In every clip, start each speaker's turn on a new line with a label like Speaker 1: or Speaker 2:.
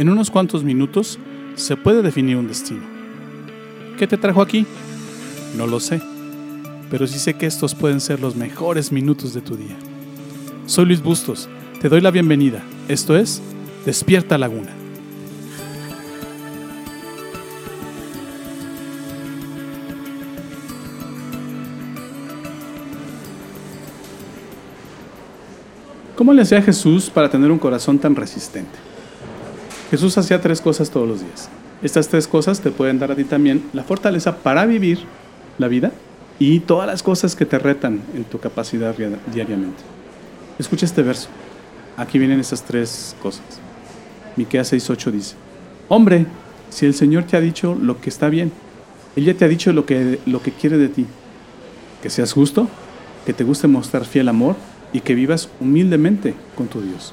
Speaker 1: En unos cuantos minutos se puede definir un destino. ¿Qué te trajo aquí? No lo sé, pero sí sé que estos pueden ser los mejores minutos de tu día. Soy Luis Bustos, te doy la bienvenida. Esto es Despierta Laguna. ¿Cómo le hacía Jesús para tener un corazón tan resistente? Jesús hacía tres cosas todos los días. Estas tres cosas te pueden dar a ti también la fortaleza para vivir la vida y todas las cosas que te retan en tu capacidad diariamente. Escucha este verso. Aquí vienen esas tres cosas. Miqueas 6:8 dice: Hombre, si el Señor te ha dicho lo que está bien, Él ya te ha dicho lo que, lo que quiere de ti, que seas justo, que te guste mostrar fiel amor y que vivas humildemente con tu Dios.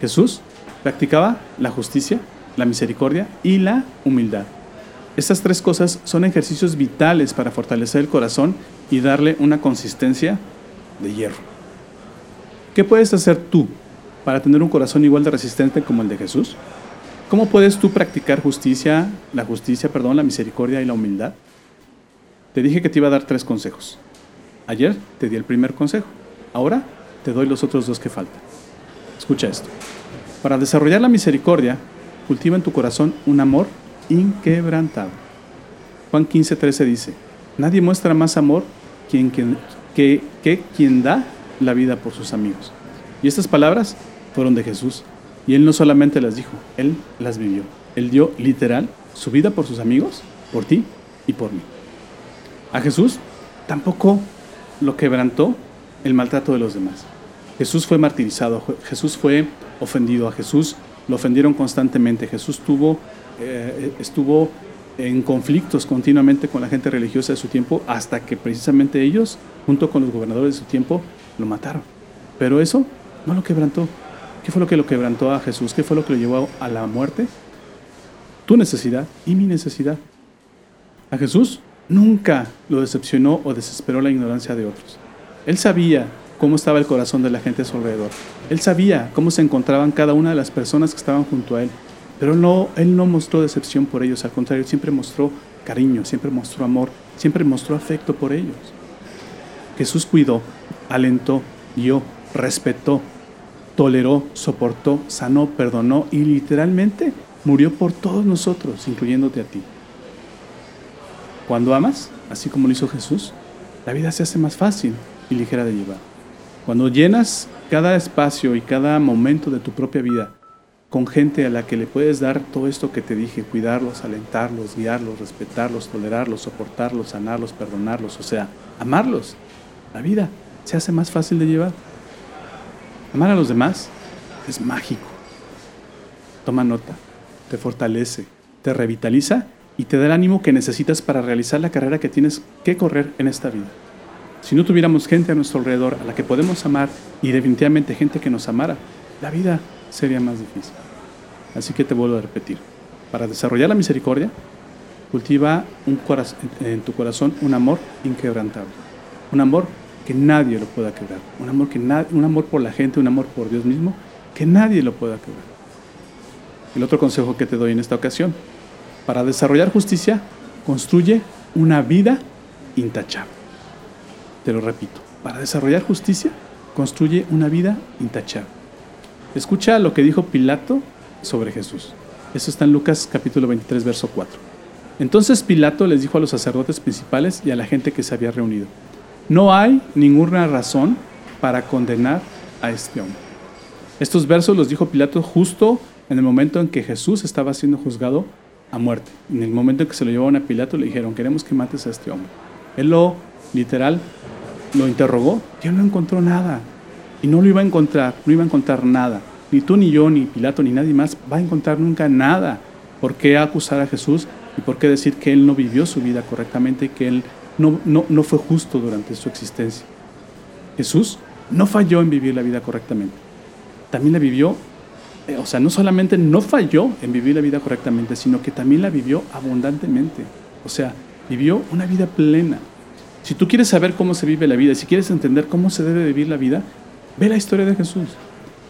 Speaker 1: Jesús practicaba la justicia, la misericordia y la humildad. Estas tres cosas son ejercicios vitales para fortalecer el corazón y darle una consistencia de hierro. ¿Qué puedes hacer tú para tener un corazón igual de resistente como el de Jesús? ¿Cómo puedes tú practicar justicia, la justicia, perdón, la misericordia y la humildad? Te dije que te iba a dar tres consejos. Ayer te di el primer consejo. Ahora te doy los otros dos que faltan. Escucha esto. Para desarrollar la misericordia, cultiva en tu corazón un amor inquebrantado. Juan 15, 13 dice, nadie muestra más amor que, que quien da la vida por sus amigos. Y estas palabras fueron de Jesús. Y Él no solamente las dijo, Él las vivió. Él dio literal su vida por sus amigos, por ti y por mí. A Jesús tampoco lo quebrantó el maltrato de los demás. Jesús fue martirizado, Jesús fue ofendido, a Jesús lo ofendieron constantemente, Jesús tuvo, eh, estuvo en conflictos continuamente con la gente religiosa de su tiempo hasta que precisamente ellos, junto con los gobernadores de su tiempo, lo mataron. Pero eso no lo quebrantó. ¿Qué fue lo que lo quebrantó a Jesús? ¿Qué fue lo que lo llevó a la muerte? Tu necesidad y mi necesidad. A Jesús nunca lo decepcionó o desesperó la ignorancia de otros. Él sabía cómo estaba el corazón de la gente a su alrededor. Él sabía cómo se encontraban cada una de las personas que estaban junto a él. Pero no, él no mostró decepción por ellos, al contrario, siempre mostró cariño, siempre mostró amor, siempre mostró afecto por ellos. Jesús cuidó, alentó, guió, respetó, toleró, soportó, sanó, perdonó y literalmente murió por todos nosotros, incluyéndote a ti. Cuando amas, así como lo hizo Jesús, la vida se hace más fácil y ligera de llevar. Cuando llenas cada espacio y cada momento de tu propia vida con gente a la que le puedes dar todo esto que te dije, cuidarlos, alentarlos, guiarlos, respetarlos, tolerarlos, soportarlos, sanarlos, perdonarlos, o sea, amarlos, la vida se hace más fácil de llevar. Amar a los demás es mágico. Toma nota, te fortalece, te revitaliza y te da el ánimo que necesitas para realizar la carrera que tienes que correr en esta vida. Si no tuviéramos gente a nuestro alrededor a la que podemos amar y definitivamente gente que nos amara, la vida sería más difícil. Así que te vuelvo a repetir, para desarrollar la misericordia, cultiva en tu corazón un amor inquebrantable, un amor que nadie lo pueda quebrar, un amor, que un amor por la gente, un amor por Dios mismo, que nadie lo pueda quebrar. El otro consejo que te doy en esta ocasión, para desarrollar justicia, construye una vida intachable. Te lo repito, para desarrollar justicia, construye una vida intachable. Escucha lo que dijo Pilato sobre Jesús. Eso está en Lucas capítulo 23, verso 4. Entonces Pilato les dijo a los sacerdotes principales y a la gente que se había reunido, no hay ninguna razón para condenar a este hombre. Estos versos los dijo Pilato justo en el momento en que Jesús estaba siendo juzgado a muerte. En el momento en que se lo llevaron a Pilato le dijeron, queremos que mates a este hombre. Él lo, literal, lo interrogó, ya no encontró nada. Y no lo iba a encontrar, no iba a encontrar nada. Ni tú, ni yo, ni Pilato, ni nadie más va a encontrar nunca nada. ¿Por qué acusar a Jesús? ¿Y por qué decir que Él no vivió su vida correctamente que Él no, no, no fue justo durante su existencia? Jesús no falló en vivir la vida correctamente. También la vivió, eh, o sea, no solamente no falló en vivir la vida correctamente, sino que también la vivió abundantemente. O sea, vivió una vida plena. Si tú quieres saber cómo se vive la vida, si quieres entender cómo se debe vivir la vida, ve la historia de Jesús,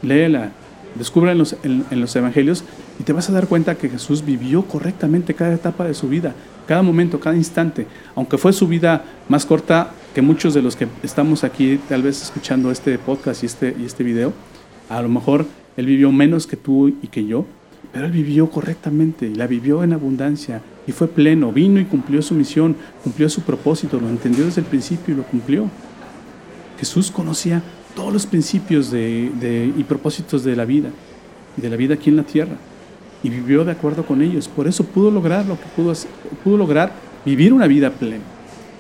Speaker 1: léela, Descubre en los, en, los evangelios y te vas a dar cuenta que Jesús vivió correctamente cada etapa de su vida, cada momento, cada instante. Aunque fue su vida más corta que muchos de los que estamos aquí tal vez escuchando este podcast y este, y este video, a lo mejor él vivió menos que tú y que yo, pero él vivió correctamente y la vivió en abundancia y fue pleno, vino y cumplió su misión, cumplió su propósito, lo entendió desde el principio y lo cumplió. Jesús conocía todos los principios y propósitos de la vida, y de la vida aquí en la tierra, y vivió de acuerdo con ellos. Por eso pudo lograr lo que pudo, lograr, vivir una vida plena,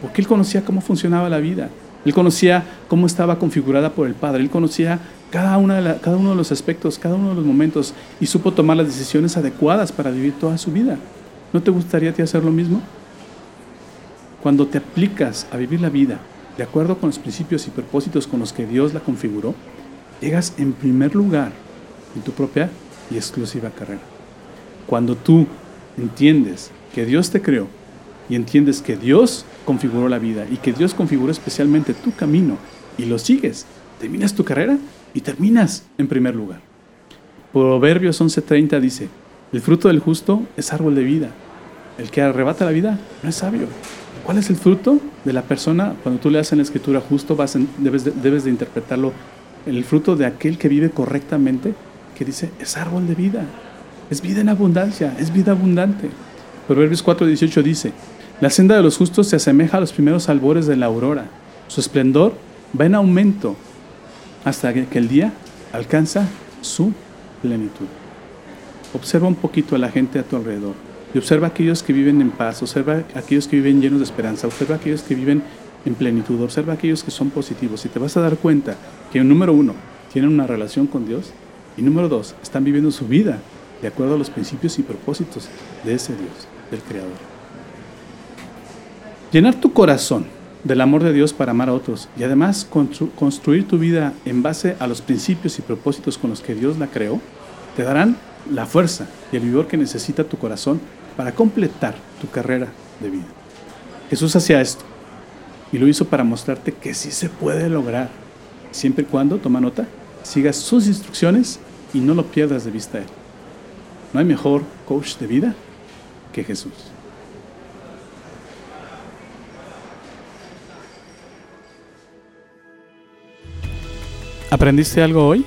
Speaker 1: porque él conocía cómo funcionaba la vida, él conocía cómo estaba configurada por el Padre, él conocía cada uno de los aspectos, cada uno de los momentos, y supo tomar las decisiones adecuadas para vivir toda su vida. ¿No te gustaría a ti hacer lo mismo? Cuando te aplicas a vivir la vida de acuerdo con los principios y propósitos con los que Dios la configuró, llegas en primer lugar en tu propia y exclusiva carrera. Cuando tú entiendes que Dios te creó y entiendes que Dios configuró la vida y que Dios configuró especialmente tu camino y lo sigues, terminas tu carrera y terminas en primer lugar. Proverbios 11:30 dice, el fruto del justo es árbol de vida. El que arrebata la vida no es sabio. ¿Cuál es el fruto de la persona? Cuando tú leas en la escritura justo, vas debes, de, debes de interpretarlo. El fruto de aquel que vive correctamente, que dice, es árbol de vida. Es vida en abundancia, es vida abundante. Proverbios 4:18 dice, la senda de los justos se asemeja a los primeros albores de la aurora. Su esplendor va en aumento hasta que el día alcanza su plenitud. Observa un poquito a la gente a tu alrededor y observa a aquellos que viven en paz, observa a aquellos que viven llenos de esperanza, observa a aquellos que viven en plenitud, observa a aquellos que son positivos y te vas a dar cuenta que, número uno, tienen una relación con Dios y número dos, están viviendo su vida de acuerdo a los principios y propósitos de ese Dios, del Creador. Llenar tu corazón del amor de Dios para amar a otros y además construir tu vida en base a los principios y propósitos con los que Dios la creó, te darán la fuerza y el vigor que necesita tu corazón para completar tu carrera de vida. Jesús hacía esto y lo hizo para mostrarte que sí se puede lograr, siempre y cuando, toma nota, sigas sus instrucciones y no lo pierdas de vista. No hay mejor coach de vida que Jesús. ¿Aprendiste algo hoy?